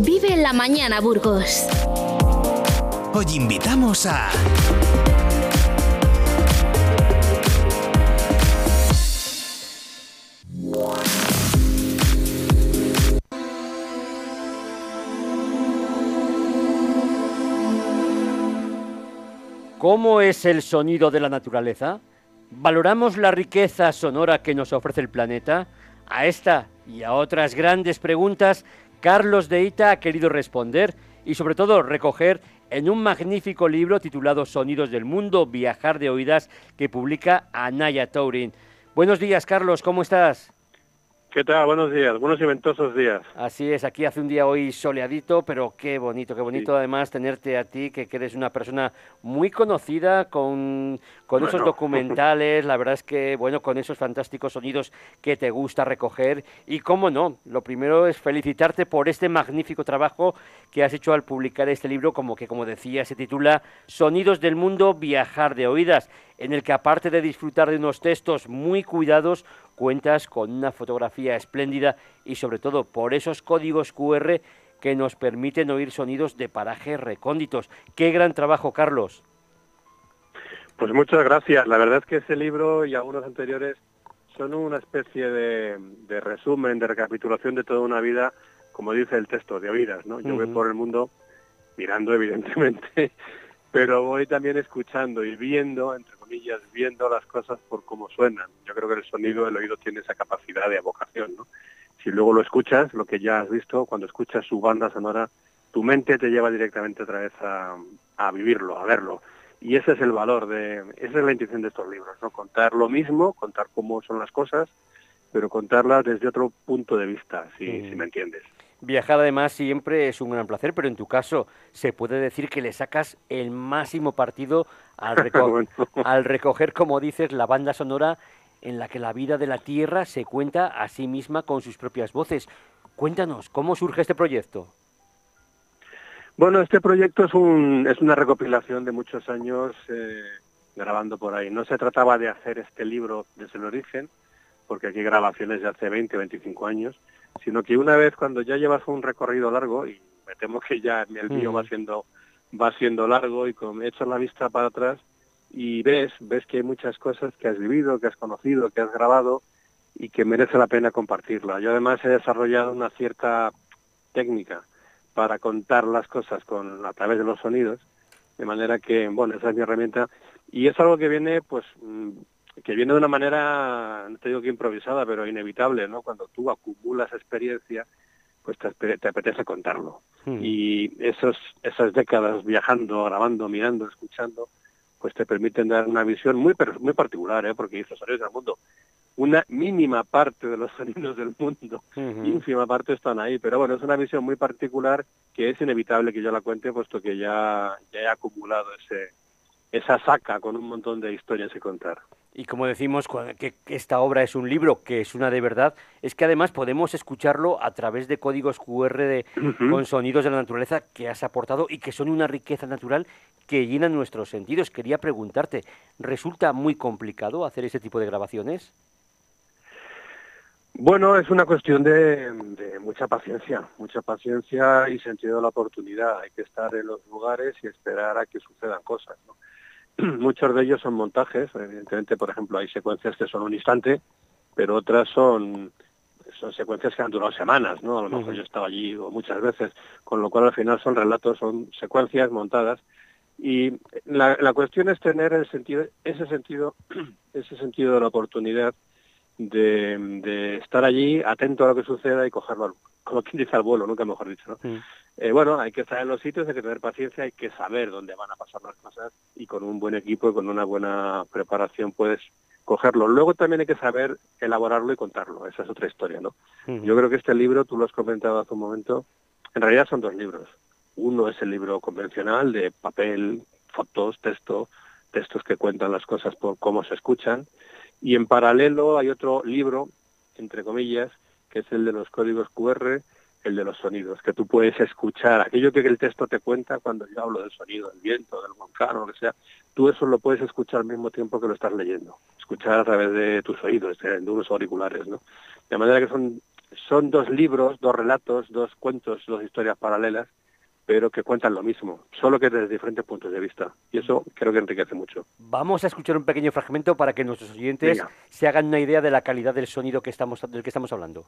Vive en la mañana, Burgos. Hoy invitamos a... ¿Cómo es el sonido de la naturaleza? ¿Valoramos la riqueza sonora que nos ofrece el planeta? A esta y a otras grandes preguntas, Carlos de Ita ha querido responder y sobre todo recoger en un magnífico libro titulado Sonidos del Mundo, Viajar de Oídas, que publica Anaya Tourin. Buenos días, Carlos, ¿cómo estás? ¿Qué tal? Buenos días, buenos y ventosos días. Así es, aquí hace un día hoy soleadito, pero qué bonito, qué bonito además tenerte a ti, que, eres una persona muy conocida con, con esos documentales, la verdad es que, bueno, con esos fantásticos sonidos que te gusta recoger. Y cómo no, lo primero es felicitarte por este magnífico trabajo que has hecho al publicar este libro, como que, como decía, se titula Sonidos del Mundo, Viajar de Oídas en el que aparte de disfrutar de unos textos muy cuidados, cuentas con una fotografía espléndida y sobre todo por esos códigos QR que nos permiten oír sonidos de parajes recónditos. Qué gran trabajo, Carlos. Pues muchas gracias. La verdad es que ese libro y algunos anteriores son una especie de, resumen, de recapitulación de toda una vida, como dice el texto, de oídas. ¿no? Yo voy por el mundo mirando, evidentemente, pero voy también escuchando y viendo, entre comillas, viendo las cosas por cómo suenan. Yo creo que el sonido, el oído tiene esa capacidad de evocación, ¿no? Si luego lo escuchas, lo que ya has visto, cuando escuchas su banda sonora, tu mente te lleva directamente otra vez a, a vivirlo, a verlo. Y ese es el valor de, esa es la intención de estos libros, ¿no? Contar lo mismo, contar cómo son las cosas, pero contarlas desde otro punto de vista, si, si me entiendes. Viajar además siempre es un gran placer, pero en tu caso se puede decir que le sacas el máximo partido al, al recoger, como dices, la banda sonora en la que la vida de la Tierra se cuenta a sí misma con sus propias voces. Cuéntanos, ¿cómo surge este proyecto? Bueno, este proyecto es, un, es una recopilación de muchos años eh, grabando por ahí. No se trataba de hacer este libro desde el origen, porque aquí hay grabaciones de hace 20, 25 años, sino que una vez cuando ya llevas un recorrido largo, y me temo que ya el mío va siendo va siendo largo y con echas la vista para atrás y ves, ves que hay muchas cosas que has vivido, que has conocido, que has grabado y que merece la pena compartirla. Yo además he desarrollado una cierta técnica para contar las cosas con a través de los sonidos, de manera que, bueno, esa es mi herramienta y es algo que viene pues mm, que viene de una manera, no te digo que improvisada, pero inevitable, ¿no? Cuando tú acumulas experiencia, pues te, apetece contarlo. Hmm. Y esos, esas décadas viajando, grabando, mirando, escuchando, pues te permiten dar una visión muy muy particular, ¿eh? porque dices sonidos del mundo. Una mínima parte de los sonidos del mundo, ínfima parte están ahí, pero bueno, es una visión muy particular que es inevitable que yo la cuente, puesto que ya, ya he acumulado ese, esa saca con un montón de historias que contar. Y como decimos que esta obra es un libro, que es una de verdad, es que además podemos escucharlo a través de códigos QR de, con sonidos de la naturaleza que has aportado y que son una riqueza natural que llenan nuestros sentidos. Quería preguntarte, ¿resulta muy complicado hacer ese tipo de grabaciones? Bueno, es una cuestión de, de, mucha paciencia, mucha paciencia y sentido de la oportunidad. Hay que estar en los lugares y esperar a que sucedan cosas. ¿no? muchos de ellos son montajes, evidentemente, por ejemplo, hay secuencias que son un instante, pero otras son son secuencias que han durado semanas, ¿no? A lo mejor yo estaba allí muchas veces, con lo cual al final son relatos, son secuencias montadas y la, la cuestión es tener el sentido, ese sentido, ese sentido de la oportunidad de, de, estar allí atento a lo que suceda y cogerlo, como quien dice al vuelo, nunca mejor dicho, ¿no? Eh, bueno, hay que estar en los sitios, hay que tener paciencia, hay que saber dónde van a pasar las cosas y con un buen equipo y con una buena preparación puedes cogerlo. Luego también hay que saber elaborarlo y contarlo, esa es otra historia, ¿no? Yo creo que este libro, tú lo has comentado hace un momento, en realidad son dos libros. Uno es el libro convencional de papel, fotos, texto, textos que cuentan las cosas por cómo se escuchan, y en paralelo hay otro libro, entre comillas, que es el de los códigos QR, el de los sonidos, que tú puedes escuchar, aquello que el texto te cuenta cuando yo hablo del sonido, del viento, del volcán o lo que sea, tú eso lo puedes escuchar al mismo tiempo que lo estás leyendo, escuchar a través de tus oídos, de unos auriculares, ¿no? De manera que son son dos libros, dos relatos, dos cuentos, dos historias paralelas, pero que cuentan lo mismo, solo que desde diferentes puntos de vista. Y eso creo que enriquece mucho. Vamos a escuchar un pequeño fragmento para que nuestros oyentes se hagan una idea de la calidad del sonido que estamos, del que estamos hablando.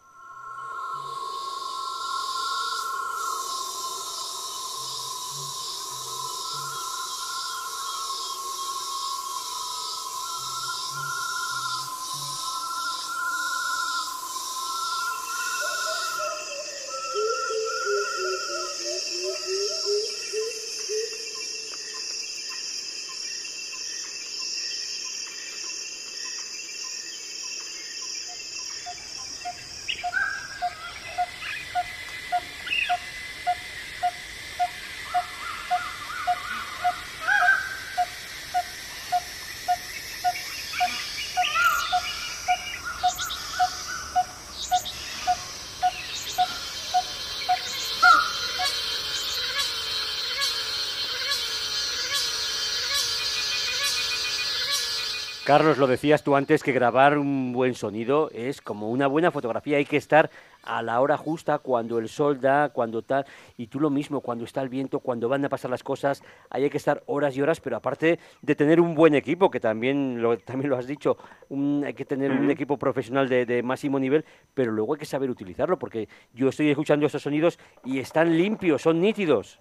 Carlos, lo decías tú antes que grabar un buen sonido es como una buena fotografía, hay que estar a la hora justa, cuando el sol da, cuando tal, y tú lo mismo, cuando está el viento, cuando van a pasar las cosas, ahí hay que estar horas y horas, pero aparte de tener un buen equipo, que también lo, también lo has dicho, hay que tener un equipo profesional de, de, máximo nivel, pero luego hay que saber utilizarlo, porque yo estoy escuchando esos sonidos y están limpios, son nítidos.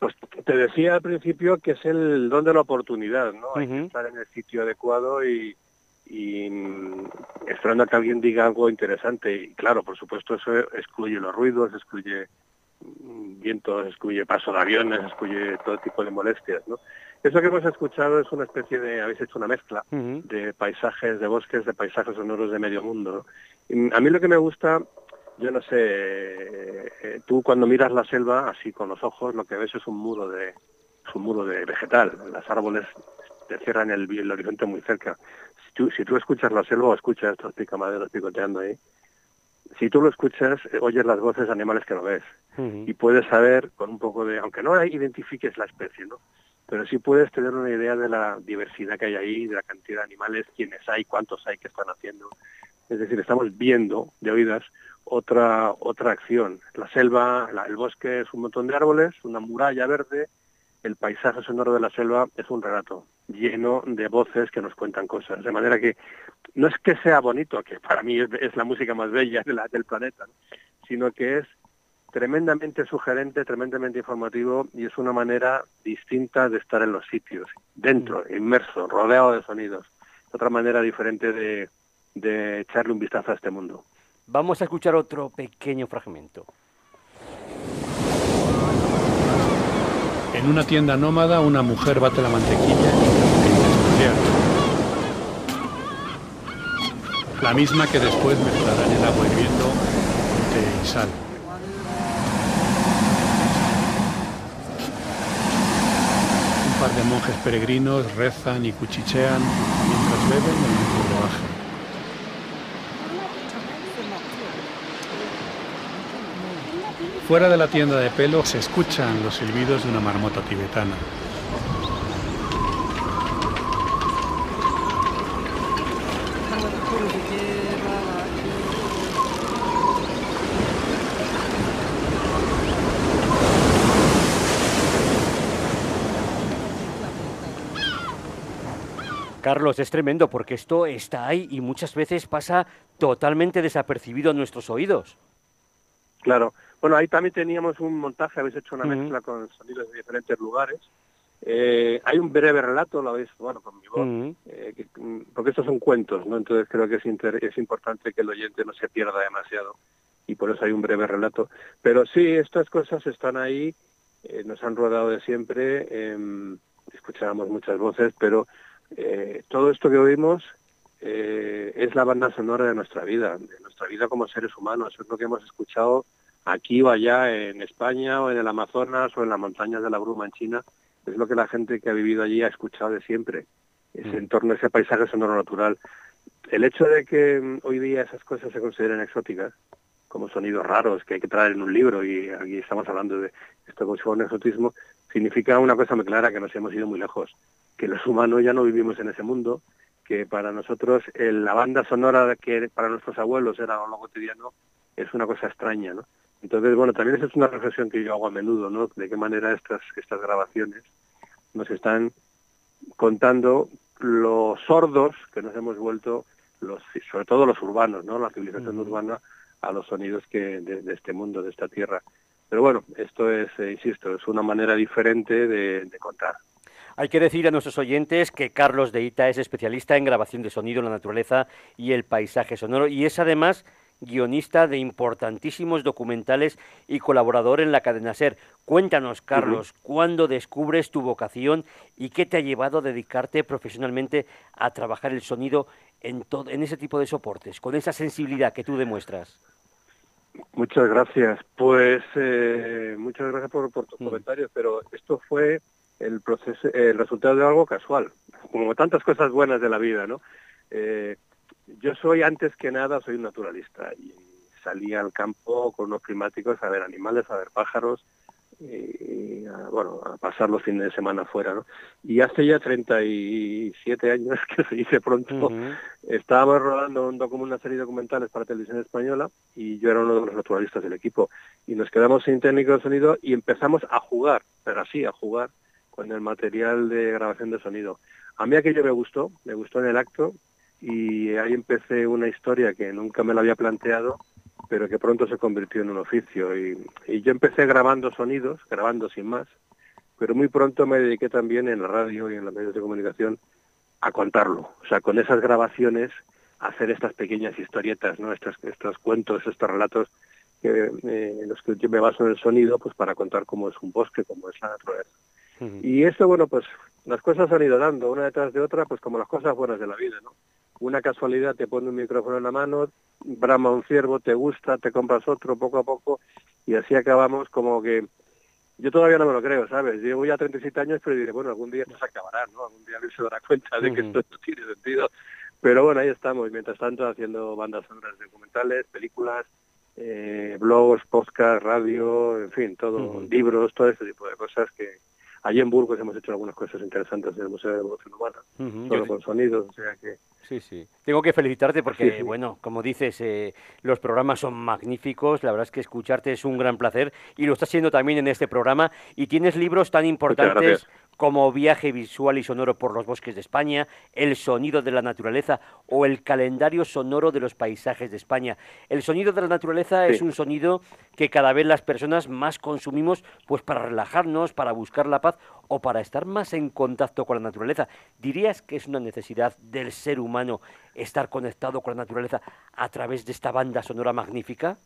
Pues te decía al principio que es el don de la oportunidad, ¿no? Hay que estar en el sitio adecuado y, y mm, esperando a que alguien diga algo interesante. Y claro, por supuesto, eso excluye los ruidos, excluye mm, vientos, excluye paso de aviones, excluye todo tipo de molestias, ¿no? Eso que hemos escuchado es una especie de, habéis hecho una mezcla de paisajes, de bosques, de paisajes sonoros de medio mundo. a mí lo que me gusta yo no sé, eh, tú cuando miras la selva así con los ojos, lo que ves es un muro de, un muro de vegetal. Los árboles te cierran el, el horizonte muy cerca. Si tú, si tú escuchas la selva o escuchas estos picamaderos picoteando ahí, si tú lo escuchas, eh, oyes las voces de animales que no ves. Y puedes saber con un poco de, aunque no identifiques la especie, ¿no? Pero sí puedes tener una idea de la diversidad que hay ahí, de la cantidad de animales, quiénes hay, cuántos hay que están haciendo. Es decir, estamos viendo de oídas otra, otra acción. La selva, el bosque es un montón de árboles, una muralla verde, el paisaje sonoro de la selva es un relato lleno de voces que nos cuentan cosas. De manera que no es que sea bonito, que para mí es, la música más bella de la, del planeta, sino que es tremendamente sugerente, tremendamente informativo y es una manera distinta de estar en los sitios, dentro, mm. inmerso, rodeado de sonidos. Otra manera diferente de, de echarle un vistazo a este mundo. Vamos a escuchar otro pequeño fragmento. En una tienda nómada, una mujer bate la mantequilla en La misma que después mezclará en el agua hirviendo té y sal. Un par de monjes peregrinos rezan y cuchichean mientras beben en un brebaje. Fuera de la tienda de pelo se escuchan los silbidos de una marmota tibetana. Carlos, es tremendo porque esto está ahí y muchas veces pasa totalmente desapercibido en nuestros oídos. Claro, bueno, ahí también teníamos un montaje, habéis hecho una mezcla con sonidos de diferentes lugares. Eh, hay un breve relato, lo habéis, bueno, con mi voz, eh, mm, porque estos son cuentos, ¿no? Entonces creo que es, es importante que el oyente no se pierda demasiado y por eso hay un breve relato. Pero sí, estas cosas están ahí, eh, nos han rodado de siempre, eh, escuchábamos muchas voces, pero todo esto que oímos es la banda sonora de nuestra vida, de nuestra vida como seres humanos, es lo que hemos escuchado aquí o allá en España o en el Amazonas o en las montañas de la Bruma en China, es lo que la gente que ha vivido allí ha escuchado de siempre, ese mm. entorno, ese paisaje sonoro natural. El hecho de que mm, hoy día esas cosas se consideren exóticas, como sonidos raros que hay que traer en un libro, y aquí estamos hablando de esto como si fuera un exotismo, significa una cosa muy clara, que nos hemos ido muy lejos, que los humanos ya no vivimos en ese mundo, que para nosotros la banda sonora que para nuestros abuelos era lo cotidiano es una cosa extraña, ¿no? Entonces, bueno, también esa es una reflexión que yo hago a menudo, ¿no? De qué manera estas, estas grabaciones nos están contando los sordos que nos hemos vuelto, los, sobre todo los urbanos, ¿no? La civilización urbana a los sonidos que de, este mundo, de esta tierra. Pero bueno, esto es, eh, insisto, es una manera diferente de, de contar. Hay que decir a nuestros oyentes que Carlos de Ita es especialista en grabación de sonido, la naturaleza y el paisaje sonoro y es además guionista de importantísimos documentales y colaborador en la cadena SER. Cuéntanos, Carlos, ¿cuándo descubres tu vocación y qué te ha llevado a dedicarte profesionalmente a trabajar el sonido en, en ese tipo de soportes, con esa sensibilidad que tú demuestras? Muchas gracias. Pues eh, muchas gracias por, tus mm. comentarios, pero esto fue el proceso, el resultado de algo casual, como tantas cosas buenas de la vida, ¿no? Eh, yo soy antes que nada, soy un naturalista y salí al campo con unos climáticos a ver animales, a ver pájaros, y, a, bueno, a pasar los fines de semana fuera, ¿no? Y hace ya 37 años, que se dice pronto, estábamos rodando un una serie de documentales para televisión española y yo era uno de los naturalistas del equipo. Y nos quedamos sin técnico de sonido y empezamos a jugar, pero así, a jugar con el material de grabación de sonido. A mí aquello me gustó, me gustó en el acto y ahí empecé una historia que nunca me la había planteado, pero que pronto se convirtió en un oficio. Y, yo empecé grabando sonidos, grabando sin más, pero muy pronto me dediqué también en la radio y en los medios de comunicación a contarlo. O sea, con esas grabaciones, hacer estas pequeñas historietas, ¿no? Estos, estos cuentos, estos relatos que, eh, en los que yo me baso en el sonido, pues para contar cómo es un bosque, cómo es la naturaleza. Y eso, bueno, pues las cosas han ido dando una detrás de otra, pues como las cosas buenas de la vida, ¿no? Una casualidad te pone un micrófono en la mano, brama un ciervo, te gusta, te compras otro poco a poco y así acabamos como que yo todavía no me lo creo, ¿sabes? Llevo ya 37 años, pero diré, bueno, algún día se acabará, ¿no? Algún día alguien se dará cuenta de que esto, tiene sentido. Pero bueno, ahí estamos, mientras tanto haciendo bandas sonoras documentales, películas, eh, blogs, podcast, radio, en fin, todo, libros, todo ese tipo de cosas que, Allí en Burgos hemos hecho algunas cosas interesantes en el Museo de Evolución Humana, solo con sonidos, o sea que... Sí, sí. Tengo que felicitarte porque, bueno, como dices, eh, los programas son magníficos, la verdad es que escucharte es un gran placer y lo estás haciendo también en este programa y tienes libros tan importantes como Viaje visual y sonoro por los bosques de España, El sonido de la naturaleza o el calendario sonoro de los paisajes de España. El sonido de la naturaleza es un sonido que cada vez las personas más consumimos pues para relajarnos, para buscar la paz o para estar más en contacto con la naturaleza. ¿Dirías que es una necesidad del ser humano estar conectado con la naturaleza a través de esta banda sonora magnífica?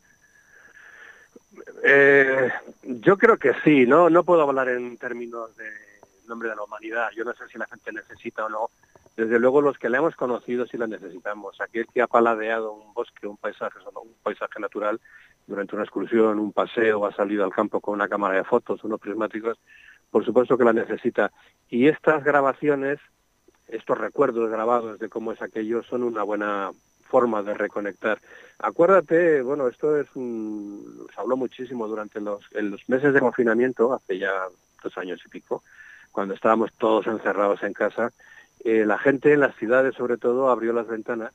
Eh, yo creo que sí, no, no puedo hablar en términos de nombre de la humanidad. Yo no sé si la gente necesita o no. Desde luego los que la hemos conocido sí la necesitamos. Aquel que ha paladeado un bosque, un paisaje, un paisaje natural durante una excursión, un paseo, ha salido al campo con una cámara de fotos, unos prismáticos, por supuesto que la necesita. Y estas grabaciones, estos recuerdos grabados de cómo es aquello, son una buena forma de reconectar. Acuérdate, bueno, esto es un, se habló muchísimo durante los, en los meses de confinamiento, hace ya dos años y pico, cuando estábamos todos encerrados en casa, eh, la gente en las ciudades sobre todo abrió las ventanas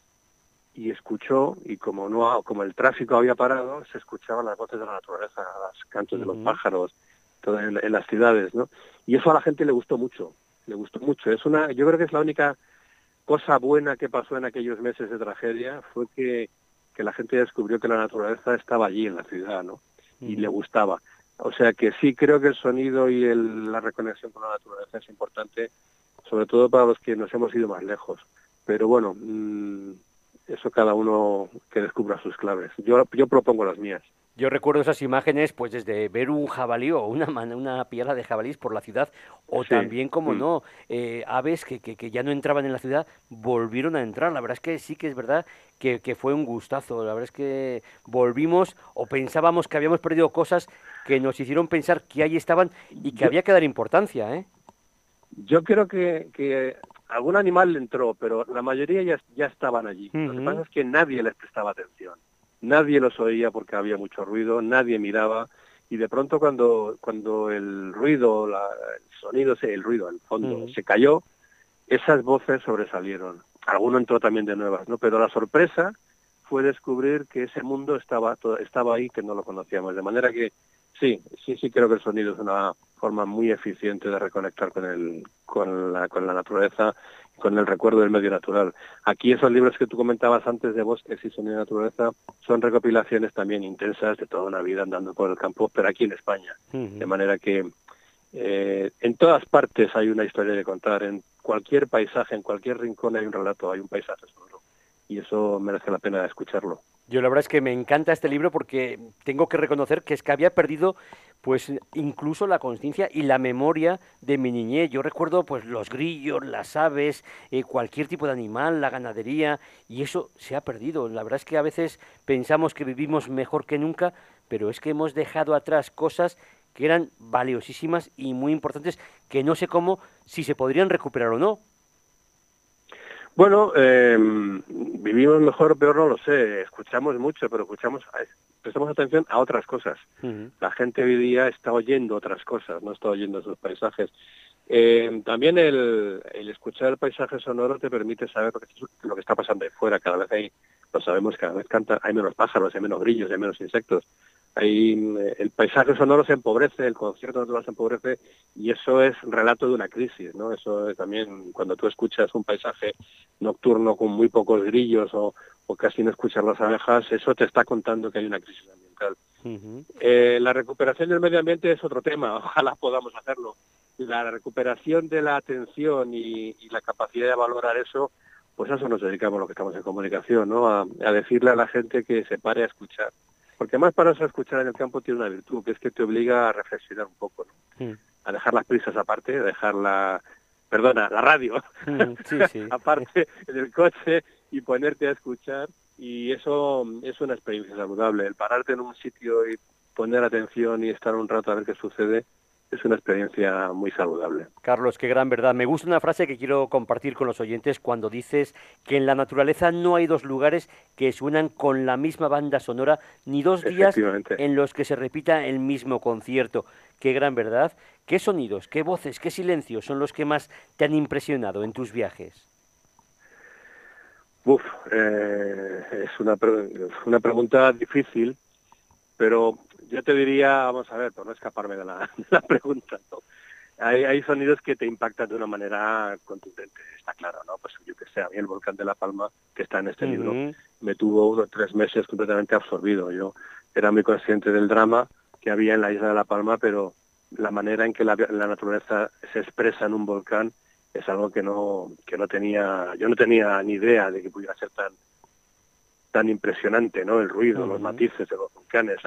y escuchó, y como no como el tráfico había parado, se escuchaban las voces de la naturaleza, los cantos de los pájaros, todo en, las ciudades, ¿no? Y eso a la gente le gustó mucho, le gustó mucho. Es una, yo creo que es la única cosa buena que pasó en aquellos meses de tragedia, fue que, que la gente descubrió que la naturaleza estaba allí en la ciudad, ¿no? Y le gustaba. O sea que sí creo que el sonido y la reconexión con la naturaleza es importante, sobre todo para los que nos hemos ido más lejos. Pero bueno, mm, eso cada uno que descubra sus claves. Yo, yo propongo las mías. Yo recuerdo esas imágenes, pues desde ver un jabalí o una, una piedra de jabalís por la ciudad, o también, como mm. no, eh, aves que, que, ya no entraban en la ciudad, volvieron a entrar. La verdad es que sí que es verdad que, que, fue un gustazo. La verdad es que volvimos o pensábamos que habíamos perdido cosas que nos hicieron pensar que ahí estaban y que había que dar importancia. ¿eh? Yo creo que, que algún animal entró, pero la mayoría ya, ya estaban allí. Lo que pasa es que nadie les prestaba atención nadie los oía porque había mucho ruido, nadie miraba y de pronto cuando cuando el ruido, el sonido, el ruido, el fondo se cayó, esas voces sobresalieron. alguno entró también de nuevas, ¿no? Pero la sorpresa fue descubrir que ese mundo estaba, estaba ahí, que no lo conocíamos. De manera que sí, sí, sí creo que el sonido es una forma muy eficiente de reconectar con, el, con, la, con la naturaleza, con el recuerdo del medio natural. Aquí esos libros que tú comentabas antes de bosques y sonido de naturaleza son recopilaciones también intensas de toda una vida andando por el campo, pero aquí en España. De manera que eh, en todas partes hay una historia de contar, en cualquier paisaje, en cualquier rincón hay un relato, hay un paisaje sonoro. Y eso merece la pena escucharlo. Yo la verdad es que me encanta este libro porque tengo que reconocer que es que había perdido pues incluso la conciencia y la memoria de mi niñez. Yo recuerdo pues los grillos, las aves, eh, cualquier tipo de animal, la ganadería y eso se ha perdido. La verdad es que a veces pensamos que vivimos mejor que nunca, pero es que hemos dejado atrás cosas que eran valiosísimas y muy importantes que no sé cómo si se podrían recuperar o no. Bueno, eh, vivimos mejor o peor, no lo sé. Escuchamos mucho, pero escuchamos, prestamos atención a otras cosas. La gente hoy día está oyendo otras cosas, no está oyendo sus paisajes. Eh, también el, escuchar el paisaje sonoro te permite saber lo que, lo que está pasando ahí fuera. Cada vez hay, lo sabemos, cada vez canta, hay menos pájaros, hay menos grillos, hay menos insectos. Hay, eh, el paisaje sonoro se empobrece, el concierto natural se empobrece y eso es relato de una crisis, ¿no? Eso también cuando tú escuchas un paisaje nocturno con muy pocos grillos o, casi no escuchas las abejas, eso te está contando que hay una crisis ambiental. Eh, la recuperación del medio ambiente es otro tema, ojalá podamos hacerlo. La recuperación de la atención y, la capacidad de valorar eso, pues a eso nos dedicamos los que estamos en comunicación, ¿no? a decirle a la gente que se pare a escuchar porque más para eso escuchar en el campo tiene una virtud, que es que te obliga a reflexionar un poco, ¿no? A dejar las prisas aparte, a dejar la, perdona, la radio aparte del coche y ponerte a escuchar y eso es una experiencia saludable. El pararte en un sitio y poner atención y estar un rato a ver qué sucede es una experiencia muy saludable. Carlos, qué gran verdad. Me gusta una frase que quiero compartir con los oyentes cuando dices que en la naturaleza no hay dos lugares que suenan con la misma banda sonora, ni dos días en los que se repita el mismo concierto. Qué gran verdad. ¿Qué sonidos, qué voces, qué silencios son los que más te han impresionado en tus viajes? Uf, eh, es una, una pregunta difícil, pero yo te diría, vamos a ver, por no escaparme de la, pregunta, hay, sonidos que te impactan de una manera contundente, está claro, ¿no? Pues yo que sé, a mí el volcán de La Palma, que está en este libro, me tuvo unos tres meses completamente absorbido. Yo era muy consciente del drama que había en la isla de La Palma, pero la manera en que la, la naturaleza se expresa en un volcán es algo que no, que no tenía, yo no tenía ni idea de que pudiera ser tan, tan impresionante, ¿no? El ruido, los matices de los volcanes,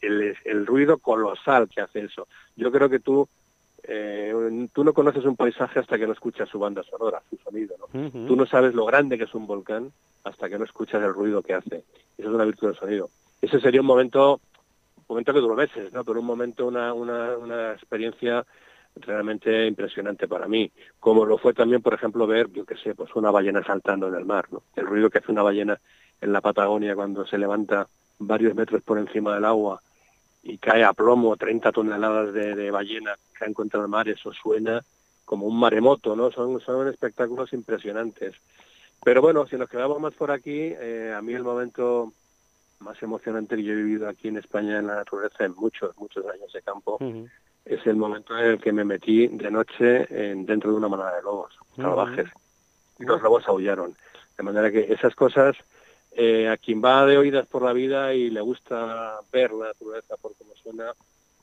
el, el, ruido colosal que hace eso. Yo creo que tú eh, tú no conoces un paisaje hasta que no escuchas su banda sonora, su sonido, ¿no? Tú no sabes lo grande que es un volcán hasta que no escuchas el ruido que hace. Eso es una virtud del sonido. Ese sería un momento, un momento que duró meses, ¿no? Pero un momento, una, una, una experiencia realmente impresionante para mí, como lo fue también, por ejemplo, ver, yo qué sé, pues una ballena saltando en el mar, ¿no? El ruido que hace una ballena en la Patagonia cuando se levanta varios metros por encima del agua y cae a plomo 30 toneladas de, ballena que ha encontrado el mar, eso suena como un maremoto, ¿no? Son, son espectáculos impresionantes. Pero bueno, si nos quedamos más por aquí, eh, a mí el momento más emocionante que yo he vivido aquí en España en la naturaleza en muchos, muchos años de campo, es el momento en el que me metí de noche en, dentro de una manada de lobos salvajes. Y los lobos aullaron. De manera que esas cosas eh, a quien va de oídas por la vida y le gusta ver la naturaleza por cómo suena,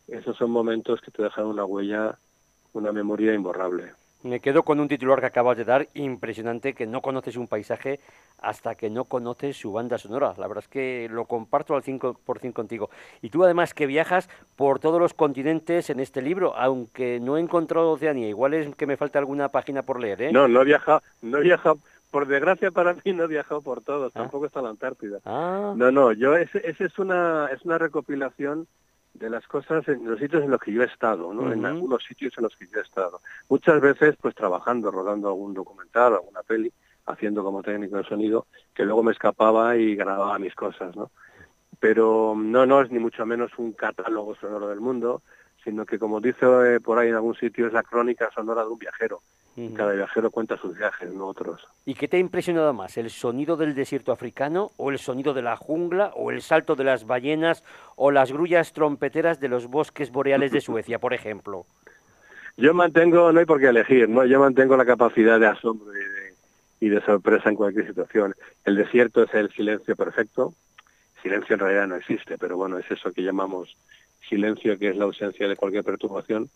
esos son momentos que te dejan una huella, una memoria imborrable. Me quedo con un titular que acabas de dar, impresionante, que no conoces un paisaje hasta que no conoces su banda sonora. La verdad es que lo comparto al 100% contigo. Y tú además que viajas por todos los continentes en este libro, aunque no he encontrado Oceanía, igual es que me falta alguna página por leer, ¿eh? No, no he viajado, no he viajado por desgracia para mí no he viajado por todos, ah. tampoco está la Antártida. Ah. No, no, yo ese, es una es una recopilación de las cosas en los sitios en los que yo he estado, ¿no? En algunos sitios en los que yo he estado. Muchas veces pues trabajando, rodando algún documental, alguna peli, haciendo como técnico de sonido, que luego me escapaba y grababa mis cosas, ¿no? Pero no, no es ni mucho menos un catálogo sonoro del mundo, sino que como dice eh, por ahí en algún sitio es la crónica sonora de un viajero Cada viajero cuenta sus viajes, no otros. ¿Y qué te ha impresionado más? ¿El sonido del desierto africano o el sonido de la jungla o el salto de las ballenas o las grullas trompeteras de los bosques boreales de Suecia, por ejemplo? Yo mantengo, no hay por qué elegir, ¿no? Yo mantengo la capacidad de asombro y de, y de sorpresa en cualquier situación. El desierto es el silencio perfecto. Silencio en realidad no existe, pero bueno, es eso que llamamos silencio, que es la ausencia de cualquier perturbación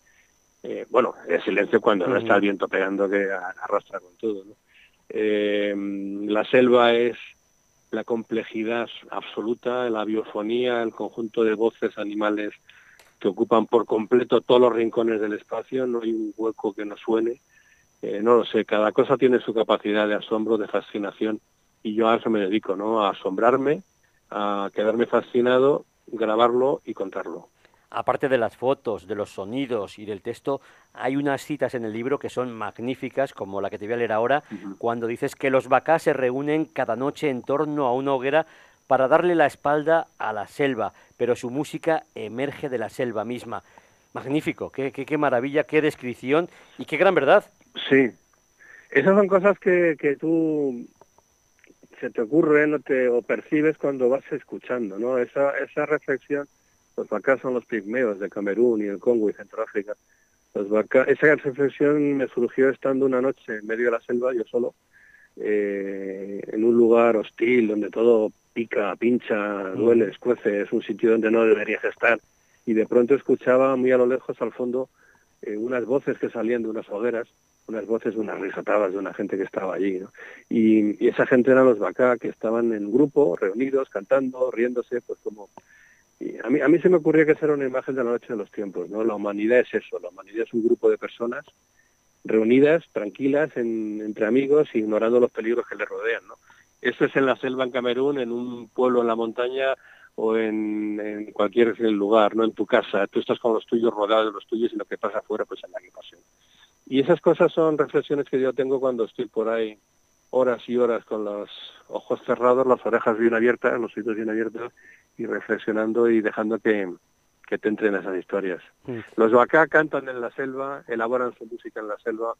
eh, bueno, el silencio cuando no está el viento pegando que arrastra con todo. Eh, la selva es la complejidad absoluta, la biofonía, el conjunto de voces animales que ocupan por completo todos los rincones del espacio, no hay un hueco que no suene. Eh, no lo sé, cada cosa tiene su capacidad de asombro, de fascinación, y yo a eso me dedico, ¿no? A asombrarme, a quedarme fascinado, grabarlo y contarlo aparte de las fotos, de los sonidos y del texto, hay unas citas en el libro que son magníficas, como la que te voy a leer ahora, cuando dices que los vacás se reúnen cada noche en torno a una hoguera para darle la espalda a la selva, pero su música emerge de la selva misma. Magnífico, qué, qué, maravilla, qué descripción y qué gran verdad. Sí, esas son cosas que, que tú se te ocurren o, te, o percibes cuando vas escuchando, ¿no? Esa, esa reflexión los vacas son los pigmeos de Camerún y el Congo y Centroáfrica. Los esa reflexión me surgió estando una noche en medio de la selva, yo solo, eh, en un lugar hostil donde todo pica, pincha, duele, escuece, es un sitio donde no deberías estar. Y de pronto escuchaba muy a lo lejos, al fondo, eh, unas voces que salían de unas hogueras, unas voces, unas risatadas de una gente que estaba allí. Y, y, esa gente eran los vacá, que estaban en grupo, reunidos, cantando, riéndose, pues como a mí, a mí se me ocurría que esa una imagen de la noche de los tiempos, ¿no? La humanidad es eso, la humanidad es un grupo de personas reunidas, tranquilas, entre amigos, ignorando los peligros que le rodean, ¿no? Eso es en la selva en Camerún, en un pueblo en la montaña o en, cualquier lugar, no en tu casa. Tú estás con los tuyos, rodeados de los tuyos y lo que pasa afuera, pues en la equipación. Y esas cosas son reflexiones que yo tengo cuando estoy por ahí horas y horas con los ojos cerrados, las orejas bien abiertas, los oídos bien abiertos y reflexionando y dejando que, que te entren esas historias. Mm. Los Bacá cantan en la selva, elaboran su música en la selva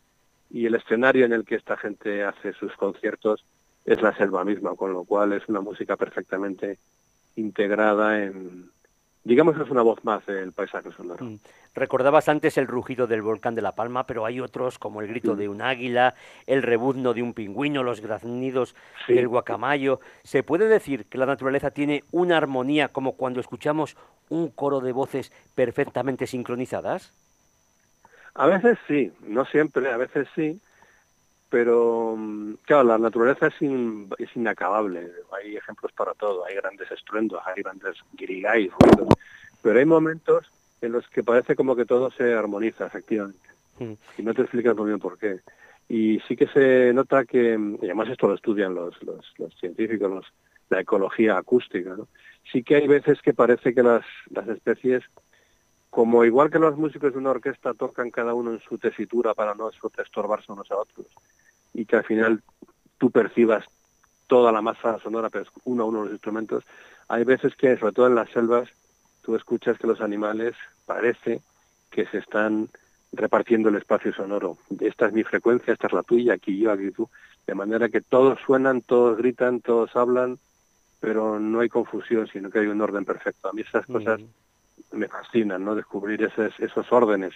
y el escenario en el que esta gente hace sus conciertos es la selva misma, con lo cual es una música perfectamente integrada en, digamos que es una voz más del paisaje sonoro. Mm. Recordabas antes el rugido del volcán de La Palma, pero hay otros como el grito de un águila, el rebuzno de un pingüino, los graznidos del guacamayo. ¿Se puede decir que la naturaleza tiene una armonía como cuando escuchamos un coro de voces perfectamente sincronizadas? A veces sí, no siempre, a veces sí, pero mm, claro, la naturaleza es, es inacabable, hay ejemplos para todo, hay grandes estruendos, hay grandes guirigais, pero hay momentos en los que parece como que todo se armoniza, efectivamente, mm. y no te explicas muy bien por qué. Y sí que se nota que, y además esto lo estudian los, los, los científicos, los, la ecología acústica, ¿no? sí que hay veces que parece que las, las especies como igual que los músicos de una orquesta tocan cada uno en su tesitura para no estorbarse unos a otros, y que al final tú percibas toda la masa sonora, pero uno a uno los instrumentos. Hay veces que, sobre todo en las selvas, tú escuchas que los animales parece que se están repartiendo el espacio sonoro. Esta es mi frecuencia, esta es la tuya, aquí yo, aquí tú. De manera que todos suenan, todos gritan, todos hablan, pero no hay confusión, sino que hay un orden perfecto. A mí esas cosas me fascinan, ¿no? Descubrir esos, esos órdenes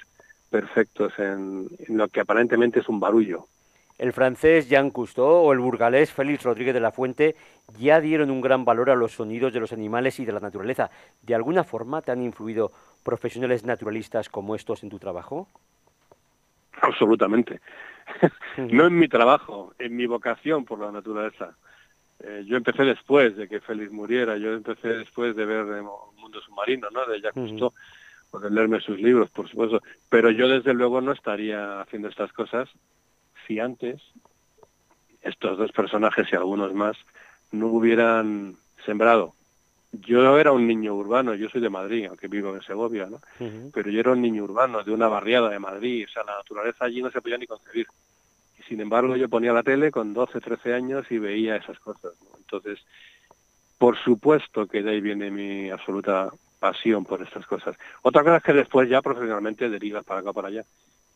perfectos en, en lo que aparentemente es un barullo el francés Jean Cousteau o el burgalés Félix Rodríguez de la Fuente ya dieron un gran valor a los sonidos de los animales y de la naturaleza. ¿De alguna forma te han influido profesionales naturalistas como estos en tu trabajo? Absolutamente. no en mi trabajo, en mi vocación por la naturaleza. Eh, yo empecé después de que Félix muriera, yo empecé después de ver el Mundo Submarino, ¿no? De Jacques Cousteau, o de leerme sus libros, por supuesto. Pero yo desde luego no estaría haciendo estas cosas si antes estos dos personajes y algunos más no hubieran sembrado. Yo era un niño urbano, yo soy de Madrid, aunque vivo en Segovia, ¿no? Pero yo era un niño urbano de una barriada de Madrid, o sea, la naturaleza allí no se podía ni concebir. Sin embargo, yo ponía la tele con 12, 13 años y veía esas cosas, Entonces, por supuesto que de ahí viene mi absoluta pasión por estas cosas. Otra cosa es que después ya profesionalmente derivas para acá para allá.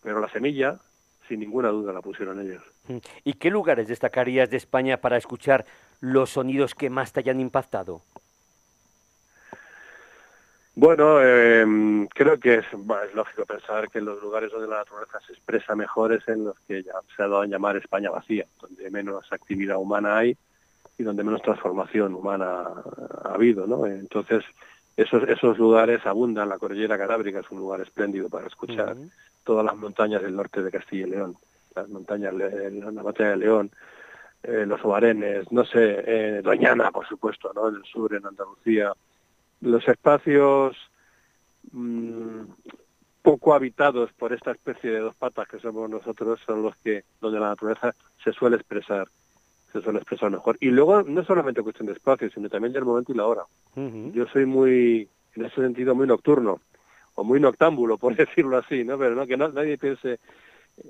Pero la semilla sin ninguna duda la pusieron ellos. Mm. ¿Y qué lugares destacarías de España para escuchar los sonidos que más te hayan impactado? Bueno, eh, creo que es, lógico pensar que en los lugares donde la naturaleza se expresa mejor es en los que ya se ha dado a llamar España vacía, donde menos actividad humana hay y donde menos transformación humana ha habido, ¿no? Entonces, esos, esos lugares abundan. La cordillera canábrica es un lugar espléndido para escuchar. Todas las montañas del norte de Castilla y León, las montañas, la montaña de León, eh, los Obarenes, no sé, eh, Doñana, por supuesto, ¿no? En el sur, en Andalucía. Los espacios mm, poco habitados por esta especie de dos patas que somos nosotros son los que donde la naturaleza se suele expresar se suele expresar mejor. Y luego no solamente cuestión de espacio sino también del momento y la hora. Yo soy muy en ese sentido muy nocturno o muy noctámbulo por decirlo así no pero no que nadie piense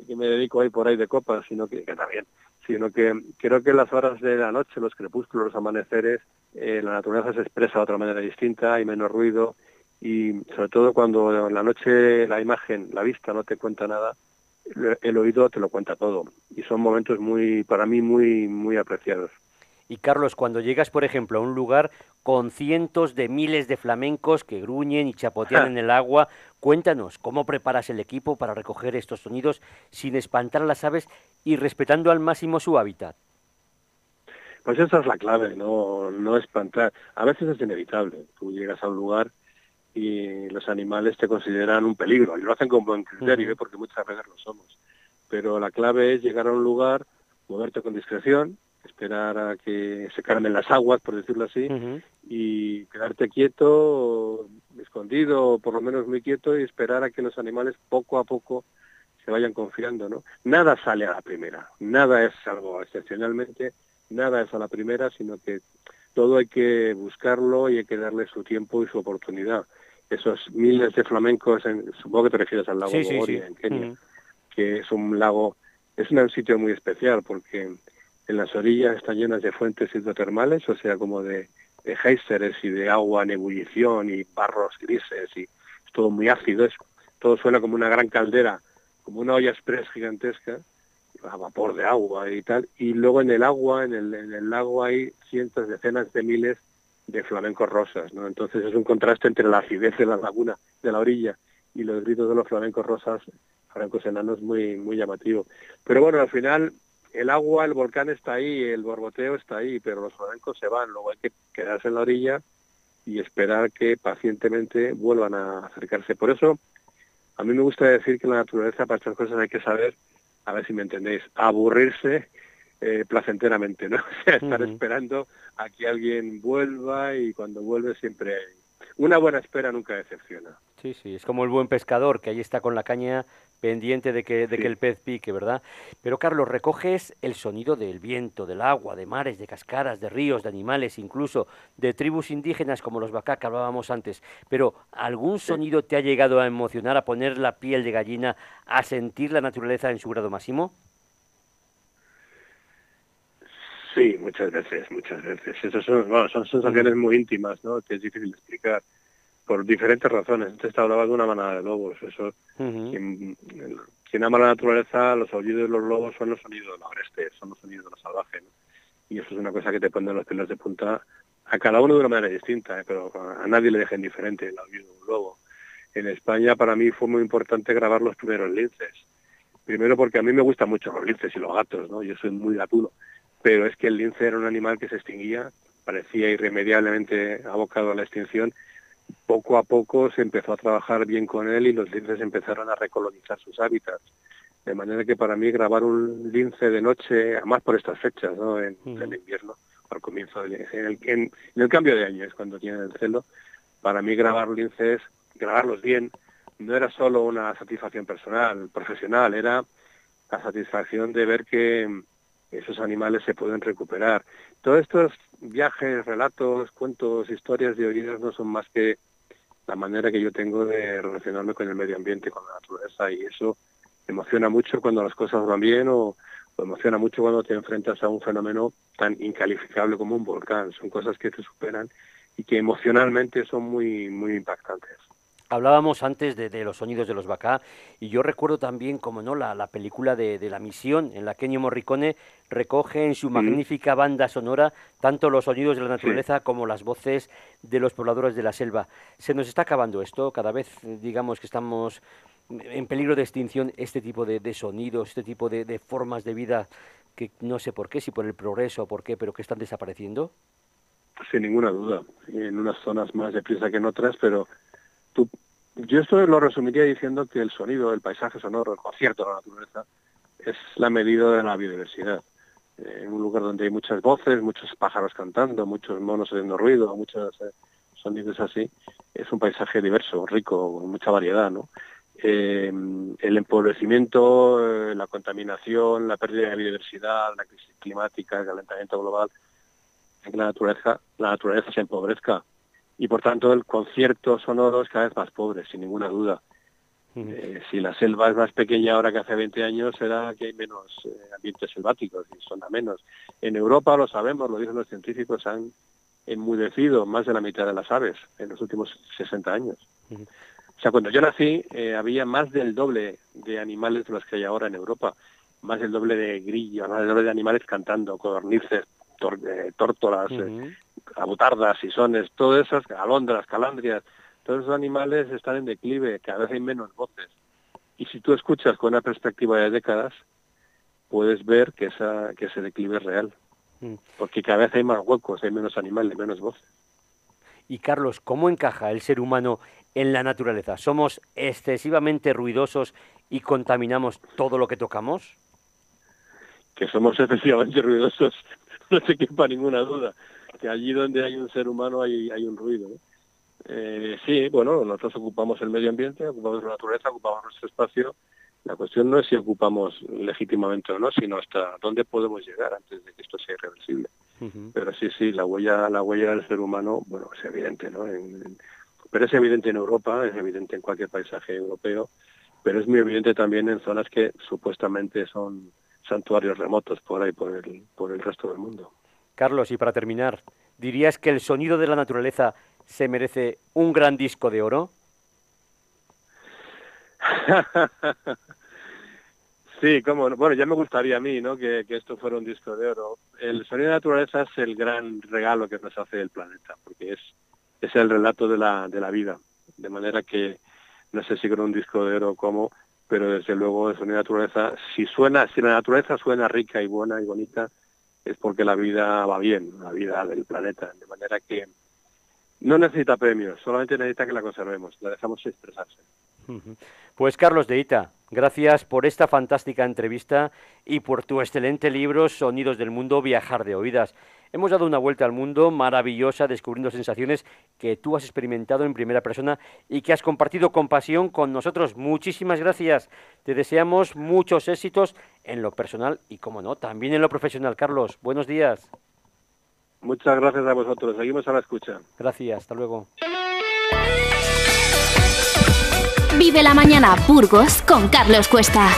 que me dedico ahí por ahí de copas sino que, que también sino que creo que las horas de la noche, los crepúsculos, los amaneceres, eh, la naturaleza se expresa de otra manera distinta, hay menos ruido y sobre todo cuando en la noche la imagen, la vista no te cuenta nada, el oído te lo cuenta todo y son momentos muy, para mí, muy, muy apreciados. Y Carlos, cuando llegas, por ejemplo, a un lugar con cientos de miles de flamencos que gruñen y chapotean en el agua, cuéntanos cómo preparas el equipo para recoger estos sonidos sin espantar a las aves y respetando al máximo su hábitat. Pues esa es la clave, no, no espantar. A veces es inevitable. Tú llegas a un lugar y los animales te consideran un peligro y lo hacen con buen criterio, ¿eh? porque muchas veces lo somos. Pero la clave es llegar a un lugar, moverte con discreción, esperar a que se calmen las aguas, por decirlo así, y quedarte quieto, escondido, o por lo menos muy quieto, y esperar a que los animales poco a poco se vayan confiando, ¿no? Nada sale a la primera, nada es algo excepcionalmente, nada es a la primera, sino que todo hay que buscarlo y hay que darle su tiempo y su oportunidad. Esos miles de flamencos, en, supongo que te refieres al lago sí, en Kenia, que es un lago, es un sitio muy especial porque en las orillas están llenas de fuentes hidrotermales, o sea, como de, de y de agua en ebullición y barros grises y es todo muy ácido, es, todo suena como una gran caldera, como una olla express gigantesca, a vapor de agua y tal, y luego en el agua, en el, en el lago hay cientos, decenas de miles de flamencos rosas, ¿no? Entonces es un contraste entre la acidez de la laguna, de la orilla, y los gritos de los flamencos rosas, flamencos enanos, muy, muy llamativo. Pero bueno, al final el agua, el volcán está ahí, el borboteo está ahí, pero los flamencos se van, luego hay que quedarse en la orilla y esperar que pacientemente vuelvan a acercarse. Por eso, a mí me gusta decir que en la naturaleza para estas cosas hay que saber, a ver si me entendéis, aburrirse eh, placenteramente, ¿no? estar esperando a que alguien vuelva y cuando vuelve siempre hay una buena espera nunca decepciona. Sí, sí, es como el buen pescador que ahí está con la caña pendiente de que, de que el pez pique, ¿verdad? Pero Carlos, recoges el sonido del viento, del agua, de mares, de cascadas, de ríos, de animales, incluso de tribus indígenas como los bacá que hablábamos antes. Pero ¿algún sonido te ha llegado a emocionar, a poner la piel de gallina, a sentir la naturaleza en su grado máximo? Sí, muchas veces, muchas veces. Esas son, bueno, son sensaciones muy íntimas, ¿no? Que es difícil de explicar por diferentes razones. Antes te hablaba de una manada de lobos. Eso, quien, ama la naturaleza, los aullidos de los lobos son los sonidos del agreste, son los sonidos de lo salvaje. Y eso es una cosa que te pone los pelos de punta a cada uno de una manera distinta, ¿eh? pero a nadie le deja indiferente el aullido de un lobo. En España para mí fue muy importante grabar los primeros linces. Primero porque a mí me gustan mucho los linces y los gatos, ¿no? Yo soy muy gatuno pero es que el lince era un animal que se extinguía, parecía irremediablemente abocado a la extinción. Poco a poco se empezó a trabajar bien con él y los linces empezaron a recolonizar sus hábitats. De manera que para mí grabar un lince de noche, además por estas fechas, ¿no? en, el invierno, al comienzo del en el, en, el cambio de año es cuando tienen el celo, para mí grabar linces, grabarlos bien, no era solo una satisfacción personal, profesional, era la satisfacción de ver que, esos animales se pueden recuperar. Viajes, relatos, cuentos, historias de oídos no son más que la manera que yo tengo de relacionarme con el medio ambiente, con la naturaleza, y eso emociona mucho cuando las cosas van bien o, emociona mucho cuando te enfrentas a un fenómeno tan incalificable como un volcán. Son cosas que te superan y que emocionalmente son muy, muy impactantes. Hablábamos antes de, los sonidos de los Bacá y yo recuerdo también, como no, la, la película de, La Misión, en la que Ennio Morricone recoge en su magnífica banda sonora tanto los sonidos de la naturaleza como las voces de los pobladores de la selva. Se nos está acabando esto, cada vez digamos que estamos en peligro de extinción este tipo de, sonidos, este tipo de, formas de vida que no sé por qué, si por el progreso o por qué, pero que están desapareciendo. Sin ninguna duda, en unas zonas más deprisa que en otras, pero yo esto lo resumiría diciendo que el sonido, el paisaje sonoro, el concierto de la naturaleza, es la medida de la biodiversidad. Eh, en un lugar donde hay muchas voces, muchos pájaros cantando, muchos monos haciendo ruido, muchos eh, sonidos así, es un paisaje diverso, rico, con mucha variedad. Eh, el empobrecimiento, la contaminación, la pérdida de biodiversidad, la crisis climática, el calentamiento global, que la naturaleza, la naturaleza se empobrezca y por tanto el concierto sonoro es cada vez más pobre, sin ninguna duda. Eh, si la selva es más pequeña ahora que hace 20 años, será que hay menos eh, ambientes selváticos y son a menos. En Europa, lo sabemos, lo dicen los científicos, han enmudecido más de la mitad de las aves en los últimos 60 años. O sea, cuando yo nací, eh, había más del doble de animales de los que hay ahora en Europa, más del doble de grillos, más del doble de animales cantando, codornices, tórtolas, abutardas, sisones, todas esas, alondras, calandrias, todos esos animales están en declive, cada vez hay menos voces. Y si tú escuchas con una perspectiva de décadas, puedes ver que, esa, que ese declive es real. Mm. Porque cada vez hay más huecos, hay menos animales, menos voces. Y Carlos, ¿cómo encaja el ser humano en la naturaleza? ¿Somos excesivamente ruidosos y contaminamos todo lo que tocamos? Que somos excesivamente ruidosos, no se quepa ninguna duda que allí donde hay un ser humano hay, hay un ruido. Eh, sí, bueno, nosotros ocupamos el medio ambiente, ocupamos la naturaleza, ocupamos nuestro espacio. La cuestión no es si ocupamos legítimamente o no, sino hasta dónde podemos llegar antes de que esto sea irreversible. Pero sí, sí, la huella, la huella del ser humano, bueno, es evidente, ¿no? pero es evidente en Europa, es evidente en cualquier paisaje europeo, pero es muy evidente también en zonas que supuestamente son santuarios remotos por ahí, por el, por el resto del mundo. Carlos, y para terminar, ¿dirías que el sonido de la naturaleza se merece un gran disco de oro? sí, como bueno, ya me gustaría a mí, ¿no? Que, esto fuera un disco de oro. El sonido de la naturaleza es el gran regalo que nos hace el planeta, porque es, es el relato de la, de la vida. De manera que no sé si con un disco de oro como, pero desde luego el sonido de la naturaleza, si suena, si la naturaleza suena rica y buena y bonita, es porque la vida va bien, la vida del planeta, de manera que no necesita premios, solamente necesita que la conservemos, la dejamos expresarse. Pues Carlos de Ita, gracias por esta fantástica entrevista y por tu excelente libro Sonidos del Mundo, Viajar de Oídas. Hemos dado una vuelta al mundo maravillosa descubriendo sensaciones que tú has experimentado en primera persona y que has compartido con pasión con nosotros. Muchísimas gracias. Te deseamos muchos éxitos en lo personal y, como no, también en lo profesional. Carlos, buenos días. Muchas gracias a vosotros. Seguimos a la escucha. Gracias. Hasta luego. Vive la mañana Burgos con Carlos Cuesta.